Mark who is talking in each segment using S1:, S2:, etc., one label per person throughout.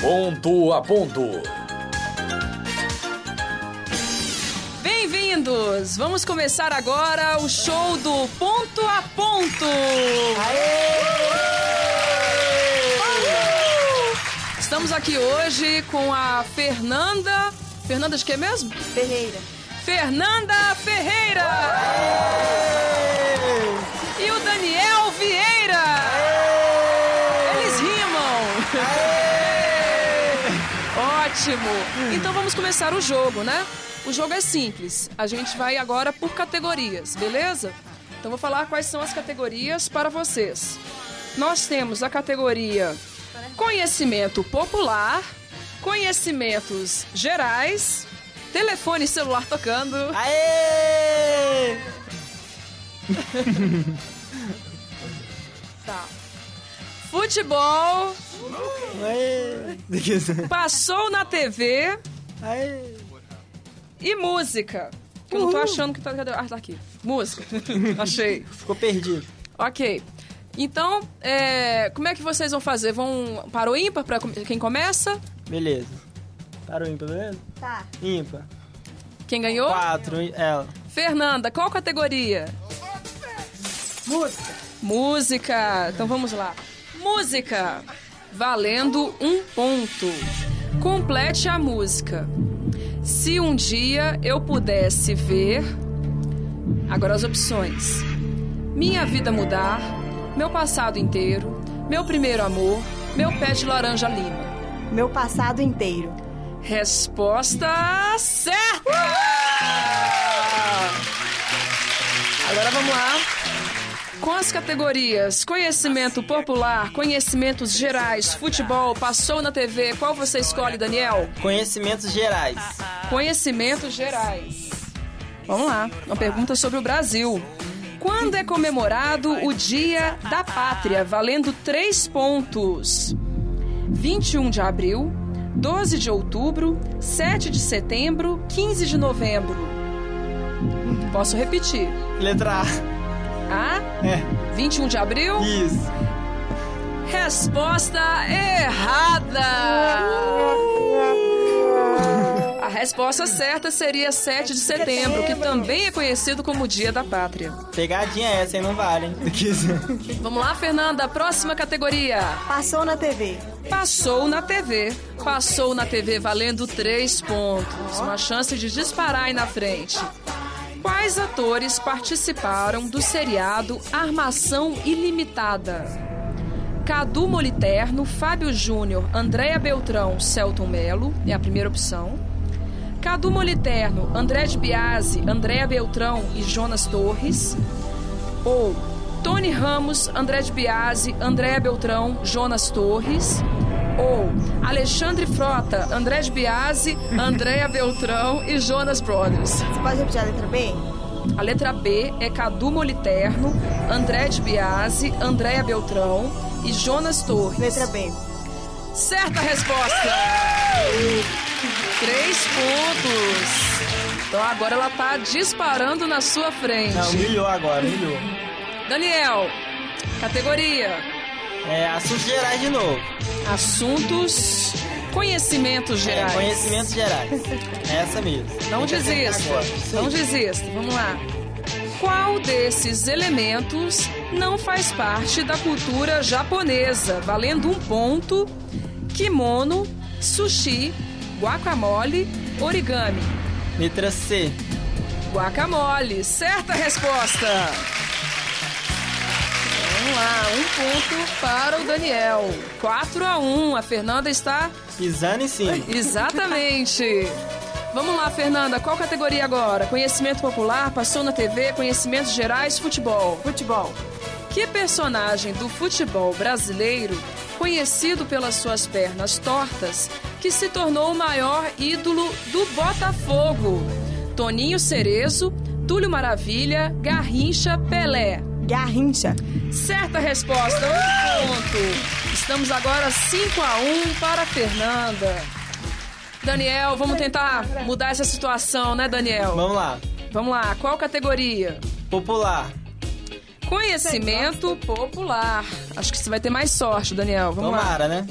S1: Ponto a ponto.
S2: Bem-vindos! Vamos começar agora o show do Ponto a Ponto! Estamos aqui hoje com a Fernanda. Fernanda de quê mesmo?
S3: Ferreira.
S2: Fernanda Ferreira! E Ótimo! Então vamos começar o jogo, né? O jogo é simples. A gente vai agora por categorias, beleza? Então vou falar quais são as categorias para vocês. Nós temos a categoria Conhecimento Popular, Conhecimentos Gerais, Telefone celular tocando.
S4: Aê!
S2: Futebol,
S4: Aê!
S2: passou na TV
S4: Aê!
S2: e música. Que eu não tô achando que tá. cadê? Ah, tá aqui. Música. Achei.
S4: Ficou perdido.
S2: Ok. Então, é, como é que vocês vão fazer? Vão para o ímpar para quem começa?
S4: Beleza. Parou ímpar, beleza?
S3: Tá.
S4: Ímpar.
S2: Quem ganhou?
S4: Quatro, ela.
S2: Fernanda, qual categoria?
S3: Música.
S2: Música. Então vamos lá. Música. Valendo um ponto. Complete a música. Se um dia eu pudesse ver. Agora as opções: Minha vida mudar, meu passado inteiro, meu primeiro amor, meu pé de laranja lima.
S3: Meu passado inteiro.
S2: Resposta certa! Agora vamos lá. Com as categorias Conhecimento Popular, Conhecimentos Gerais, Futebol, Passou na TV, qual você escolhe, Daniel?
S4: Conhecimentos gerais.
S2: Conhecimentos Gerais. Vamos lá, uma pergunta sobre o Brasil. Quando é comemorado o Dia da Pátria, valendo três pontos? 21 de abril, 12 de outubro, 7 de setembro, 15 de novembro. Posso repetir.
S4: Letra A.
S2: A,
S4: É.
S2: 21 de abril.
S4: Isso.
S2: Resposta errada! A resposta certa seria 7 de setembro, que também é conhecido como Dia da Pátria.
S4: Pegadinha essa, hein? Não vale, hein?
S2: Vamos lá, Fernanda, próxima categoria.
S3: Passou na TV.
S2: Passou na TV. Passou na TV valendo 3 pontos. Uma chance de disparar aí na frente. Quais atores participaram do seriado Armação Ilimitada? Cadu Moliterno, Fábio Júnior, Andréa Beltrão, Celton Melo, é a primeira opção. Cadu Moliterno, André de Biasi, Andréa Beltrão e Jonas Torres. Ou Tony Ramos, André de Biasi, Andréa Beltrão, Jonas Torres. Ou Alexandre Frota, André de Biasi, Andréa Beltrão e Jonas Brothers.
S3: Você pode repetir a letra B?
S2: A letra B é Cadu Moliterno, André de Biasi, Andréa Beltrão e Jonas Torres.
S3: Letra B.
S2: Certa resposta! Três pontos. Então agora ela tá disparando na sua frente.
S4: Não, humilhou agora, humilhou.
S2: Daniel, categoria
S4: É, assuntos gerais de novo.
S2: Assuntos, conhecimentos
S4: É,
S2: gerais.
S4: conhecimentos gerais. Essa mesmo.
S2: Não desista, não desista. Vamos lá. Qual desses elementos não faz parte da cultura japonesa? Valendo um ponto. Kimono, sushi, guacamole, origami.
S4: Letra C.
S2: Guacamole, certa resposta. Vamos lá, um ponto para o Daniel. 4 a 1. A Fernanda está
S4: Pisando em cima.
S2: Exatamente. Vamos lá, Fernanda. Qual categoria agora? Conhecimento popular, passou na TV, conhecimentos gerais, futebol.
S3: Futebol.
S2: Que personagem do futebol brasileiro, conhecido pelas suas pernas tortas, que se tornou o maior ídolo do Botafogo? Toninho Cerezo, Túlio Maravilha, Garrincha, Pelé.
S3: Garrincha.
S2: Certa resposta, um ponto. Estamos agora 5 a 1 para a Fernanda. Daniel, vamos tentar mudar essa situação, né, Daniel?
S4: Vamos lá.
S2: Vamos lá, qual categoria?
S4: Popular.
S2: Conhecimento popular. Acho que você vai ter mais sorte, Daniel. Vamos lá.
S4: Tomara, né?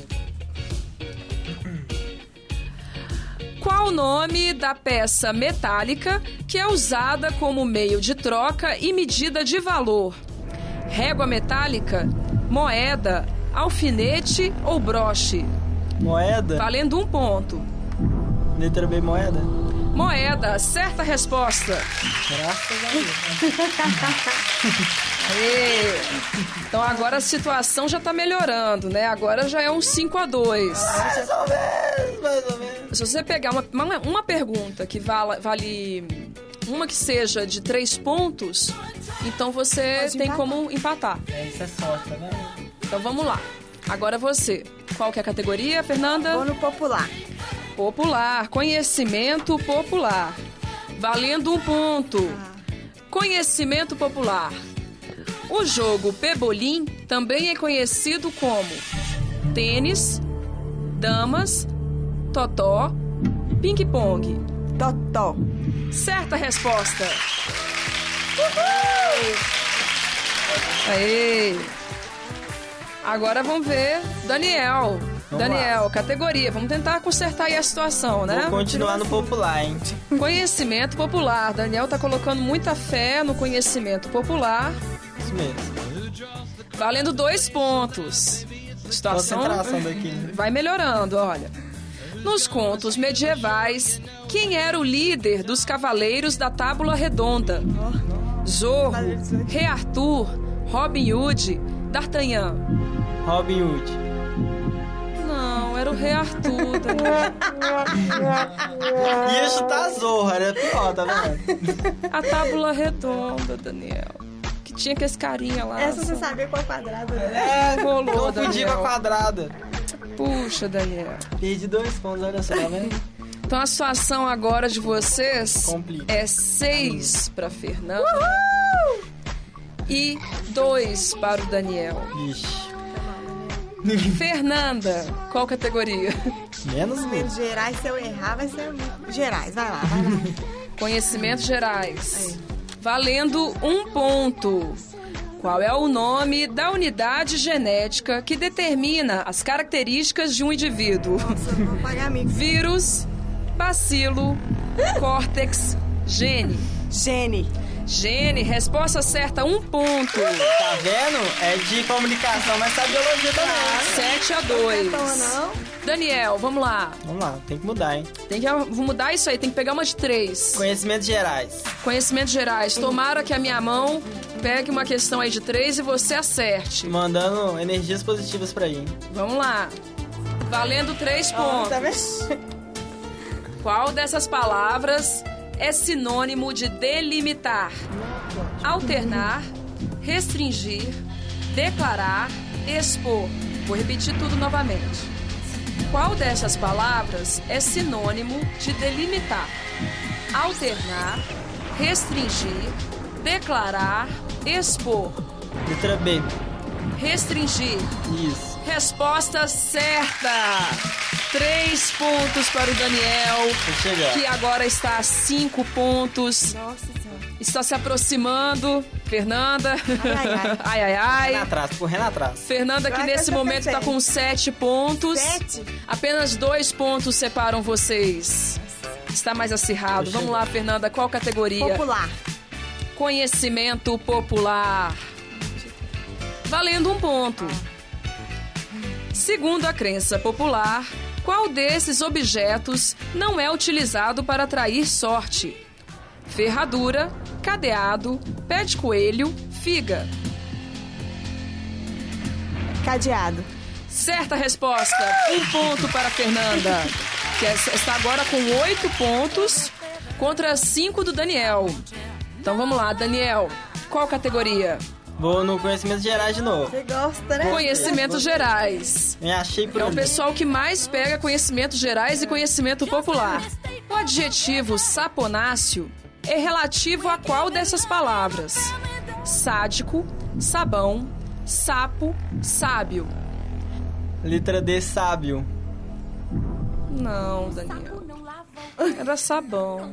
S2: Qual o nome da peça metálica que é usada como meio de troca e medida de valor? Régua metálica, moeda, alfinete ou broche?
S4: Moeda?
S2: Valendo um ponto.
S4: Letra B, moeda?
S2: Moeda, certa resposta.
S4: Graças a Deus.
S2: Então agora a situação já tá melhorando, né? Agora já é um 5 a 2
S4: Mais ou menos, mais ou menos.
S2: Se você pegar uma, uma, uma pergunta que vala- vale uma que seja de três pontos, então você
S3: Pode
S2: tem
S3: empatar.
S2: como empatar.
S4: É, isso é sorte, tá vendo?
S2: Então vamos lá. Agora você. Qual que é a categoria, Fernanda?
S3: Vou no popular.
S2: Popular, conhecimento popular. Valendo um ponto. Conhecimento popular. O jogo Pebolim também é conhecido como tênis, damas, totó, ping-pong.
S3: Totó.
S2: Certa resposta. Aê! Agora vamos ver Daniel.
S4: Vamos
S2: Daniel, categoria. Vamos tentar consertar aí a situação, né?
S4: Vou continuar no popular, hein?
S2: Conhecimento popular. Daniel tá colocando muita fé no conhecimento popular,
S4: Isso mesmo.
S2: valendo dois pontos. Situação
S4: Concentração daqui.
S2: vai melhorando, olha. Nos contos medievais, quem era o líder dos cavaleiros da Tábula Redonda? Zorro, Rei Arthur, Robin Hood, D'Artagnan.
S4: Robin Hood.
S2: Não, era o Rei Arthur. Daniel.
S4: Ia chutar Zorro, era pior, tá vendo?
S2: A Tábula Redonda, Daniel. Que tinha que esse carinha lá.
S3: Essa você sabia qual é quadrado, né?
S4: É,
S2: Rolou,
S4: confundi com a quadrada.
S2: Puxa, Daniel.
S4: Perdi dois pontos, olha só, tá vendo?
S2: Então a situação agora de vocês
S4: Complica.
S2: é seis para Fernanda e dois para o Daniel.
S4: Ixi.
S2: Fernanda, qual categoria?
S4: Menos.
S3: Menos gerais, se eu errar, vai ser gerais. Vai lá, vai lá.
S2: Conhecimentos gerais. Valendo um ponto. Qual é o nome da unidade genética que determina as características de um indivíduo?
S3: Nossa, eu vou pagar.
S2: Vírus, bacilo, córtex, gene.
S3: Gene.
S2: Gene, resposta certa, um ponto.
S4: Tá vendo? É de comunicação, mas sabe biologia também.
S2: 7 a
S3: Não
S2: 2.
S3: é não?
S2: Daniel, vamos lá.
S4: Vamos lá, tem que mudar, hein?
S2: Tem que vou mudar isso aí, tem que pegar uma de três.
S4: Conhecimentos gerais.
S2: Conhecimentos gerais. Tomara que a minha mão pegue uma questão aí de três e você acerte.
S4: Mandando energias positivas pra aí. hein?
S2: Vamos lá. Valendo três pontos.
S3: Tá vendo?
S2: Qual dessas palavras é sinônimo de delimitar? Alternar, restringir, declarar, expor. Vou repetir tudo novamente. Qual dessas palavras é sinônimo de delimitar? Alternar, restringir, declarar, expor.
S4: Letra B.
S2: Restringir.
S4: Isso.
S2: Resposta certa! Três pontos para o Daniel, que agora está a cinco pontos.
S3: Nossa senhora.
S2: Está se aproximando. Fernanda.
S3: Ai, ai,
S2: ai, ai, ai.
S4: Renan atrás, correndo atrás.
S2: Fernanda, que nesse momento está com sete pontos.
S3: Sete?
S2: Apenas dois pontos separam vocês. Está mais acirrado. Vamos lá, Fernanda. Qual categoria?
S3: Popular.
S2: Conhecimento popular. Valendo um ponto. Segundo a crença popular, qual desses objetos não é utilizado para atrair sorte? Ferradura, cadeado, pé de coelho, figa.
S3: Cadeado.
S2: Certa resposta. Um ponto para Fernanda, que é- está agora com oito pontos contra cinco do Daniel. Então vamos lá, Daniel. Qual categoria?
S4: Vou no conhecimentos gerais de novo.
S3: Você gosta, né?
S2: Conhecimentos gerais.
S4: Me achei por
S2: É o pessoal que mais pega conhecimentos gerais e conhecimento popular. O adjetivo saponáceo é relativo a qual dessas palavras? Sádico, sabão, sapo, sábio.
S4: Letra D, sábio.
S2: Não, Daniel. Era sabão.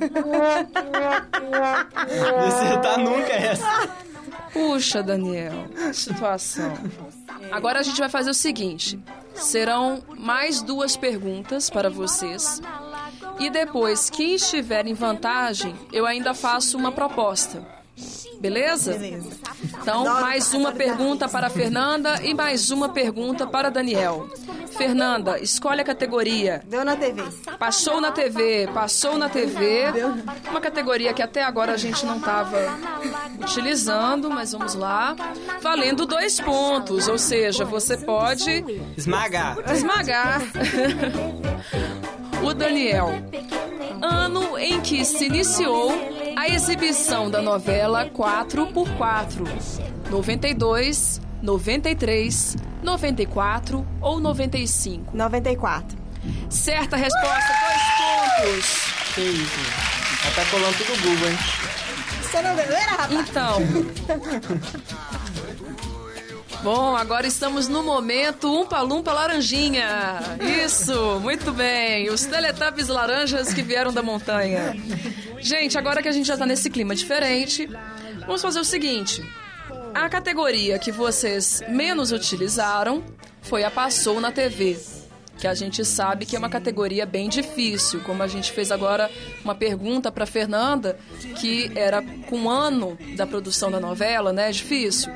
S4: Acertar nunca é essa.
S2: Puxa, Daniel, situação. Agora a gente vai fazer o seguinte: serão mais duas perguntas para vocês. E depois, quem estiver em vantagem, eu ainda faço uma proposta. Beleza?
S3: Beleza.
S2: Então, mais uma pergunta para a Fernanda e mais uma pergunta para Daniel. Fernanda, escolhe a categoria.
S3: Deu na TV.
S2: Passou na TV, passou na TV. Uma categoria que até agora a gente não estava utilizando, mas vamos lá. Valendo dois pontos, ou seja, você pode
S4: Esmagar.
S2: esmagar o Daniel. Ano em que se iniciou a exibição da novela 4x4. 92, 93, 94 ou 95?
S3: 94.
S2: Certa resposta, dois pontos.
S4: Que isso. Ela tá colando tudo no Google, hein?
S3: Você não beleza, rapaz?
S2: Então. Bom, agora estamos no momento Umpa Lumpa Laranjinha. Isso, muito bem. Os Teletubbies laranjas que vieram da montanha. Gente, agora que a gente já tá nesse clima diferente, vamos fazer o seguinte. A categoria que vocês menos utilizaram foi a Passou na TV. Que a gente sabe que é uma categoria bem difícil. Como a gente fez agora uma pergunta para Fernanda, que era com o ano da produção da novela, né? Difícil.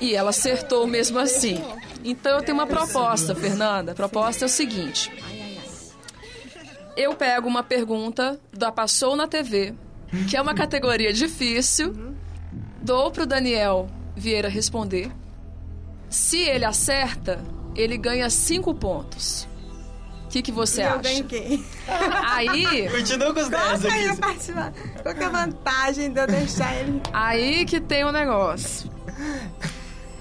S2: E ela acertou mesmo assim. Então eu tenho uma proposta, Fernanda. A proposta é o seguinte: eu pego uma pergunta da Passou na TV, que é uma categoria difícil, dou pro Daniel Vieira responder. Se ele acerta, ele ganha cinco pontos. O que, que você
S3: eu
S2: acha?
S3: ganho quem?
S2: Aí,
S4: Continua com os 10
S3: Qual que é a
S4: aqui.
S3: Qual que é a vantagem de eu deixar ele?
S2: aí que tem o negócio.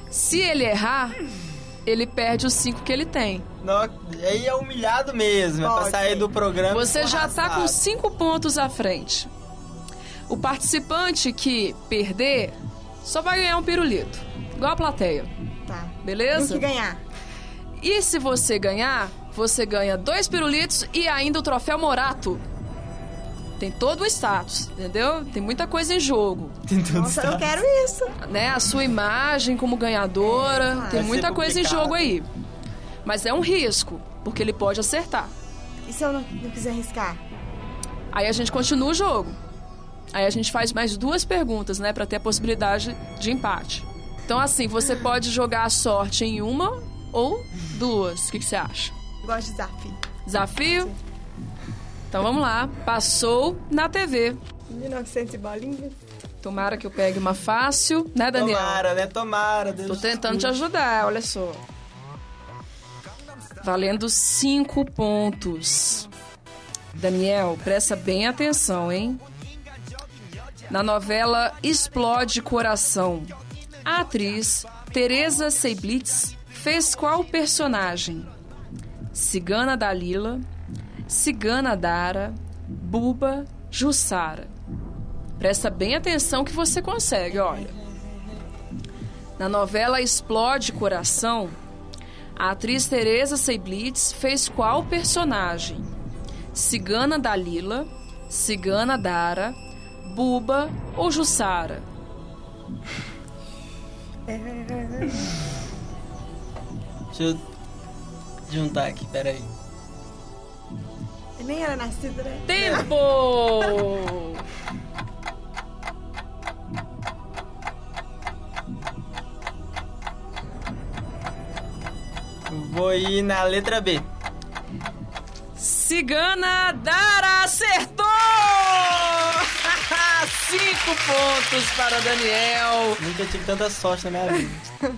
S2: Se ele errar, ele perde os cinco que ele tem.
S4: Não, aí é humilhado mesmo. É pra sair do programa.
S2: Você já tá com cinco pontos à frente. O participante que perder só vai ganhar um pirulito. Igual a plateia.
S3: Tá.
S2: Beleza?
S3: Tem que ganhar.
S2: E se você ganhar, você ganha dois pirulitos e ainda o troféu Morato. Tem todo o status, entendeu? Tem muita coisa em jogo.
S4: Tem tudo
S3: Nossa, eu
S4: certo.
S3: quero isso.
S2: Né? A sua imagem como ganhadora.
S3: Ah,
S2: tem muita coisa em jogo aí. Mas é um risco, porque ele pode acertar.
S3: E se eu não, não quiser arriscar?
S2: Aí a gente continua o jogo. Aí a gente faz mais duas perguntas, né, Pra ter a possibilidade de empate. Então assim, você pode jogar a sorte em uma ou duas. O que, que você acha?
S3: Gosto de desafio.
S2: Desafio? Então vamos lá. Passou na TV.
S3: 1900 e bolinha.
S2: Tomara que eu pegue uma fácil, né, Daniel?
S4: Tomara, né? Tomara. Deus
S2: Tô tentando te ajudar, olha só. Valendo cinco pontos. Daniel, presta bem atenção, hein? Na novela Explode Coração, a atriz Teresa Seiblitz fez qual personagem? Cigana Dalila, Cigana Dara, Buba, Jussara. Presta bem atenção que você consegue, olha. Na novela Explode Coração, a atriz Teresa Seiblitz fez qual personagem? Cigana Dalila, Cigana Dara, Buba ou Jussara?
S4: Deixa eu juntar aqui, peraí.
S3: Nem era nascido, né?
S2: Tempo!
S4: Vou ir na letra B.
S2: Cigana Dara acertou! Cinco pontos para Daniel.
S4: Nunca tive tanta sorte na minha vida.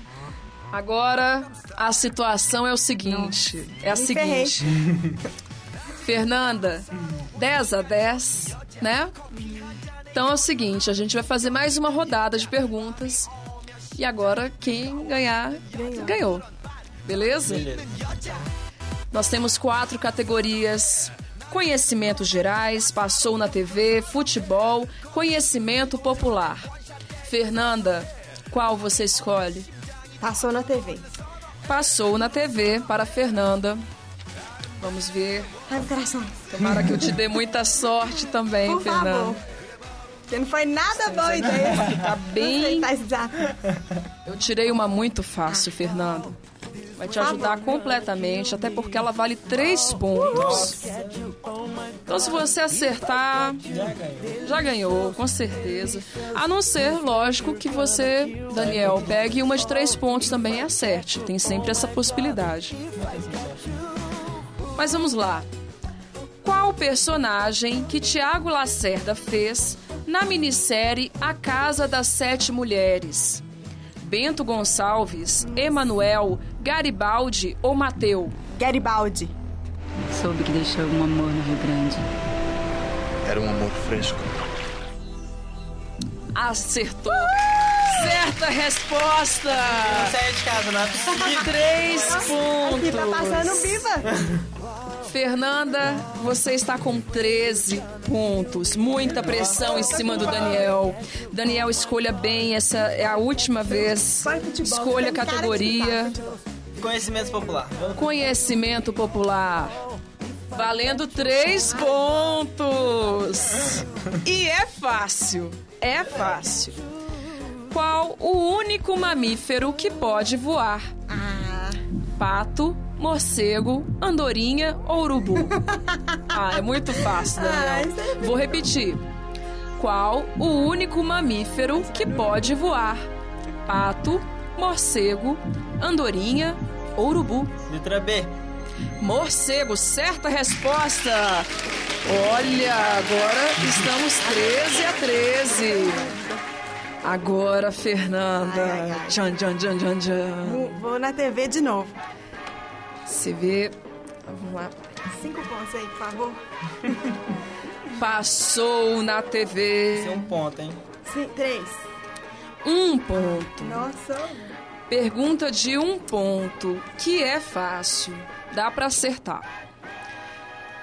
S2: Agora a situação é o seguinte: é a
S3: me
S2: seguinte. Fernanda, 10 a 10, né? Então é o seguinte, a gente vai fazer mais uma rodada de perguntas. E agora quem ganhar,
S3: Ganhou.
S2: ganhou. Beleza?
S4: Beleza.
S2: Nós temos quatro categorias: conhecimentos gerais, passou na TV, futebol, conhecimento popular. Fernanda, qual você escolhe?
S3: Passou na TV.
S2: Passou na TV para Fernanda. Vamos ver.
S3: Ai, coração.
S2: Tomara que eu te dê muita sorte também,
S3: Por
S2: Fernanda.
S3: favor. Porque não foi nada boa ideia.
S2: Tá bem. Eu tirei uma muito fácil, Fernanda. Vai te ajudar completamente, até porque ela vale três pontos. Então, se você acertar,
S4: já ganhou,
S2: com certeza. A não ser, lógico, que você, Daniel, pegue uma de três pontos também e acerte. Tem sempre essa possibilidade. Mas vamos lá. Qual personagem que Tiago Lacerda fez na minissérie A Casa das Sete Mulheres? Bento Gonçalves, Emanuel, Garibaldi ou Mateu?
S3: Garibaldi.
S1: Soube que deixou um amor no Rio Grande.
S5: Era um amor fresco.
S2: Acertou! Certa resposta!
S4: Não saia de casa, não é possível.
S2: Três pontos.
S3: Aqui tá passando viva.
S2: Fernanda, você está com 13 pontos. Muita pressão em cima do Daniel. Daniel, escolha bem, essa é a última vez. Escolha a categoria.
S4: Conhecimento popular.
S2: Conhecimento popular. Valendo três pontos. E é fácil. É fácil. Qual o único mamífero que pode voar?
S3: Ah,
S2: Pato, morcego, andorinha ou urubu? Ah, é muito fácil,
S3: Ah,
S2: Daniel.
S3: isso é
S2: Vou repetir. Qual o único mamífero que pode voar? Pato, morcego, andorinha ou urubu?
S4: Letra B.
S2: Morcego, certa resposta. Olha, agora estamos 13 a 13. Agora, Fernanda.
S3: Ai, ai, ai.
S2: Tchan, tchan, tchan, tchan, tchan.
S3: vou na TV de novo.
S2: Você vê. Vamos lá.
S3: Cinco pontos aí, por favor.
S2: Passou na
S4: Esse
S2: TV.
S4: é um ponto, hein?
S3: Sim, três.
S2: Um ponto.
S3: Nossa.
S2: Pergunta de um ponto, que é fácil. Dá pra acertar.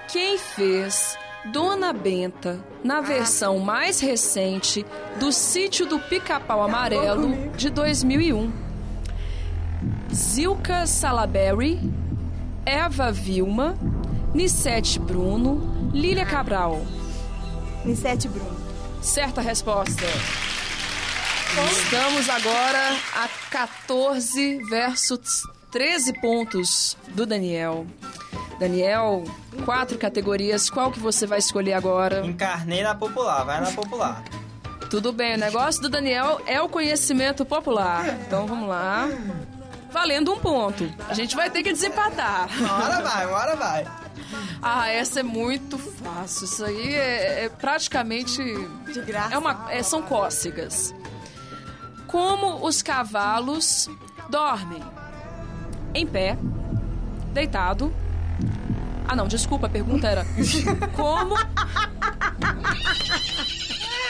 S2: Quem fez Dona Benta na versão mais recente do Sítio do Pica-Pau Amarelo de 2001? Zilka Salaberry, Eva Vilma, Nissete Bruno, Lília Cabral.
S3: Nissete Bruno.
S2: Certa resposta. Estamos agora a 14 versus 13 pontos do Daniel. Daniel, quatro categorias. Qual que você vai escolher agora?
S4: Encarnei na popular, vai na popular.
S2: Tudo bem, o negócio do Daniel é o conhecimento popular. Então vamos lá. Valendo um ponto. A gente vai ter que desempatar.
S4: Uma hora vai, uma hora vai.
S2: Ah, essa é muito fácil. Isso aí é, é praticamente.
S3: De graça.
S2: É uma, é- são cócegas. Como os cavalos dormem? Em pé, deitado. Ah, não, desculpa, a pergunta era como.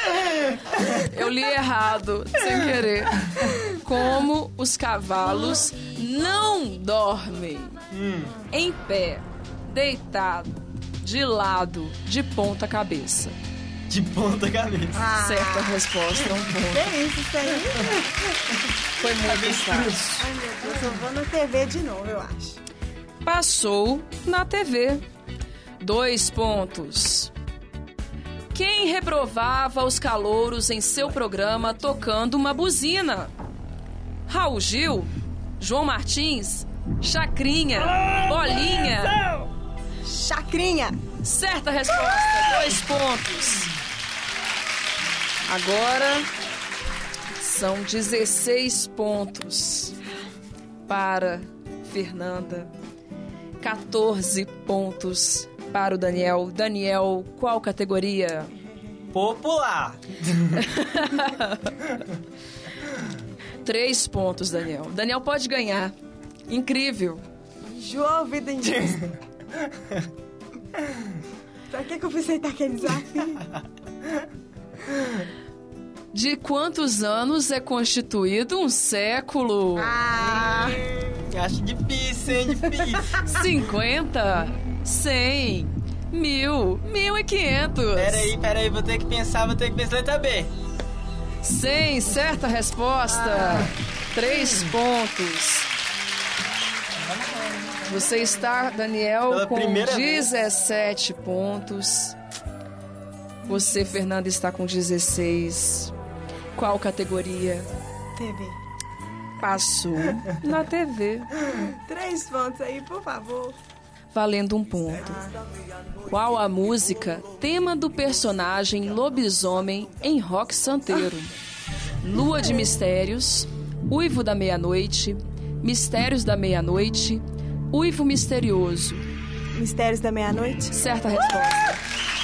S2: Eu li errado, sem querer. Como os cavalos não dormem? Em pé, deitado, de lado, de ponta cabeça.
S4: De ponta cabeça.
S3: Ah,
S2: Certa resposta, um ponto.
S3: Que isso, isso aí?
S2: Foi muito fácil.
S3: Ai, meu Deus, eu vou na TV de novo, eu acho.
S2: Passou na TV. Dois pontos. Quem reprovava os calouros em seu programa tocando uma buzina? Raul Gil, João Martins, Chacrinha, Bolinha.
S3: Chacrinha.
S2: Certa resposta, dois pontos. Agora são 16 pontos para Fernanda, 14 pontos para o Daniel. Daniel, qual categoria?
S4: Popular.
S2: Três pontos, Daniel. Daniel pode ganhar. Incrível.
S3: João, vida injusta. Pra que, que eu fui aceitar aquele desafio?
S2: De quantos anos é constituído um século?
S3: Ah,
S4: Acho difícil, hein? Difícil.
S2: 50, 100, mil, mil e quinhentos.
S4: Pera aí, pera aí, vou ter que pensar, vou ter que pensar. Letra B.
S2: 100, certa resposta. Três pontos. Você está, Daniel,
S4: Pela
S2: com
S4: primeira vez.
S2: 17 pontos. Você, Fernanda, está com 16. Qual categoria?
S3: TV.
S2: Passou na TV.
S3: Três pontos aí, por favor.
S2: Valendo um ponto. Qual a música tema do personagem lobisomem em Rock Santeiro? Lua de Mistérios, Uivo da Meia-Noite, Mistérios da Meia-Noite, Uivo Misterioso.
S3: Mistérios da Meia-Noite?
S2: Certa resposta.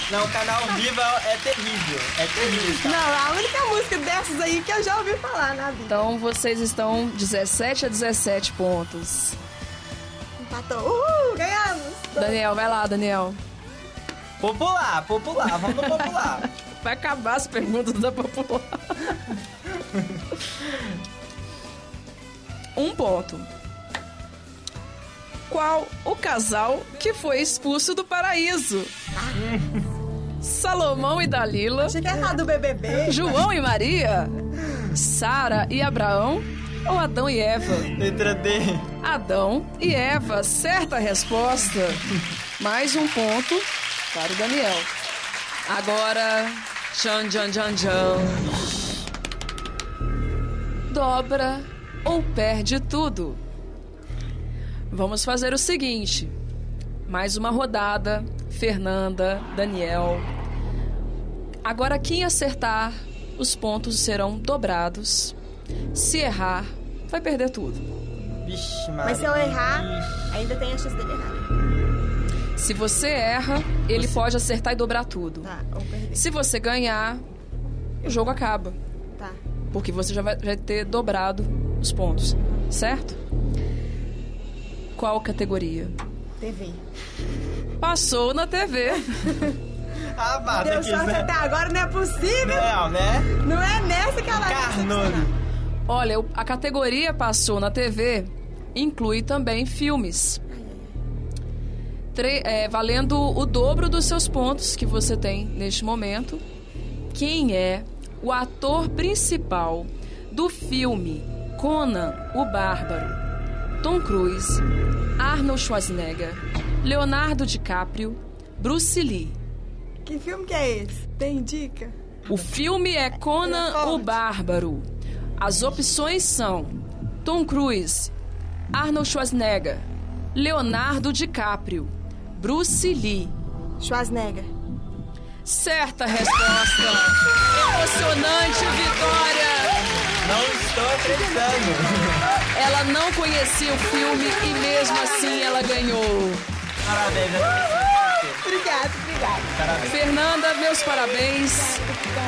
S4: Não, o canal Viva é terrível. É terrível esse
S3: Não, a única música dessas aí que eu já ouvi falar na vida.
S2: Então vocês estão 17 a 17 pontos.
S3: Empatou. Uhul, ganhamos!
S2: Daniel, vai lá, Daniel.
S4: Popular, popular, vamos no popular.
S2: Vai acabar as perguntas da popular. um ponto. Qual o casal que foi expulso do paraíso? Salomão e Dalila,
S3: Achei que era errado do BBB.
S2: João e Maria, Sara e Abraão ou Adão e Eva?
S4: Letra D.
S2: Adão e Eva, certa resposta. Mais um ponto para o Daniel. Agora, tchan, tchan, tchan, tchan. Dobra ou perde tudo. Vamos fazer o seguinte. Mais uma rodada. Fernanda, Daniel. Agora, quem acertar, os pontos serão dobrados. Se errar, vai perder tudo.
S4: Vixe, Maria.
S3: Mas se eu errar,
S4: Vixe.
S3: ainda tem a chance dele errar.
S2: Se você erra, ele pode acertar e dobrar tudo.
S3: Tá, ou perder.
S2: Se você ganhar, o jogo acaba.
S3: Tá.
S2: Porque você já vai, vai ter dobrado os pontos. Certo? Qual categoria?
S3: TV.
S2: Passou na TV.
S4: Ah,
S3: Deu sorte
S4: né?
S3: até agora, não é possível.
S4: Não, né?
S3: Não é nessa que ela vai
S4: Carnudo.
S2: Olha, a categoria Passou na TV inclui também filmes. Tre- é, valendo o dobro dos seus pontos que você tem neste momento. Quem é o ator principal do filme Conan o Bárbaro? Tom Cruise, Arnold Schwarzenegger, Leonardo DiCaprio, Bruce Lee.
S3: Que filme que é esse? Tem dica?
S2: O filme é Conan o Bárbaro. As opções são Tom Cruise, Arnold Schwarzenegger, Leonardo DiCaprio, Bruce Lee.
S3: Schwarzenegger.
S2: Certa resposta. Emocionante vitória.
S4: Não estou acreditando.
S2: Ela não conhecia o filme e mesmo assim ela ganhou.
S4: Parabéns,
S3: Obrigado, obrigado.
S4: Parabéns.
S2: Fernanda, meus parabéns.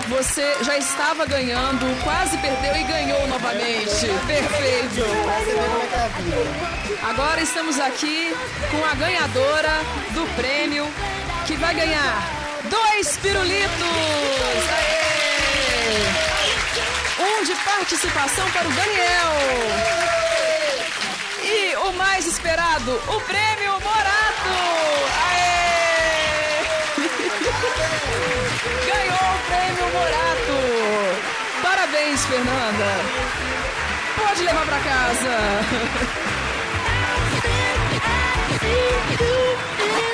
S2: Você já estava ganhando, quase perdeu e ganhou novamente. Perfeito. Agora estamos aqui com a ganhadora do prêmio que vai ganhar dois pirulitos. Aê! Um de participação para o Daniel. E o mais esperado, o prêmio Morato. Ganhou o prêmio Morato. Parabéns, Fernanda. Pode levar para casa.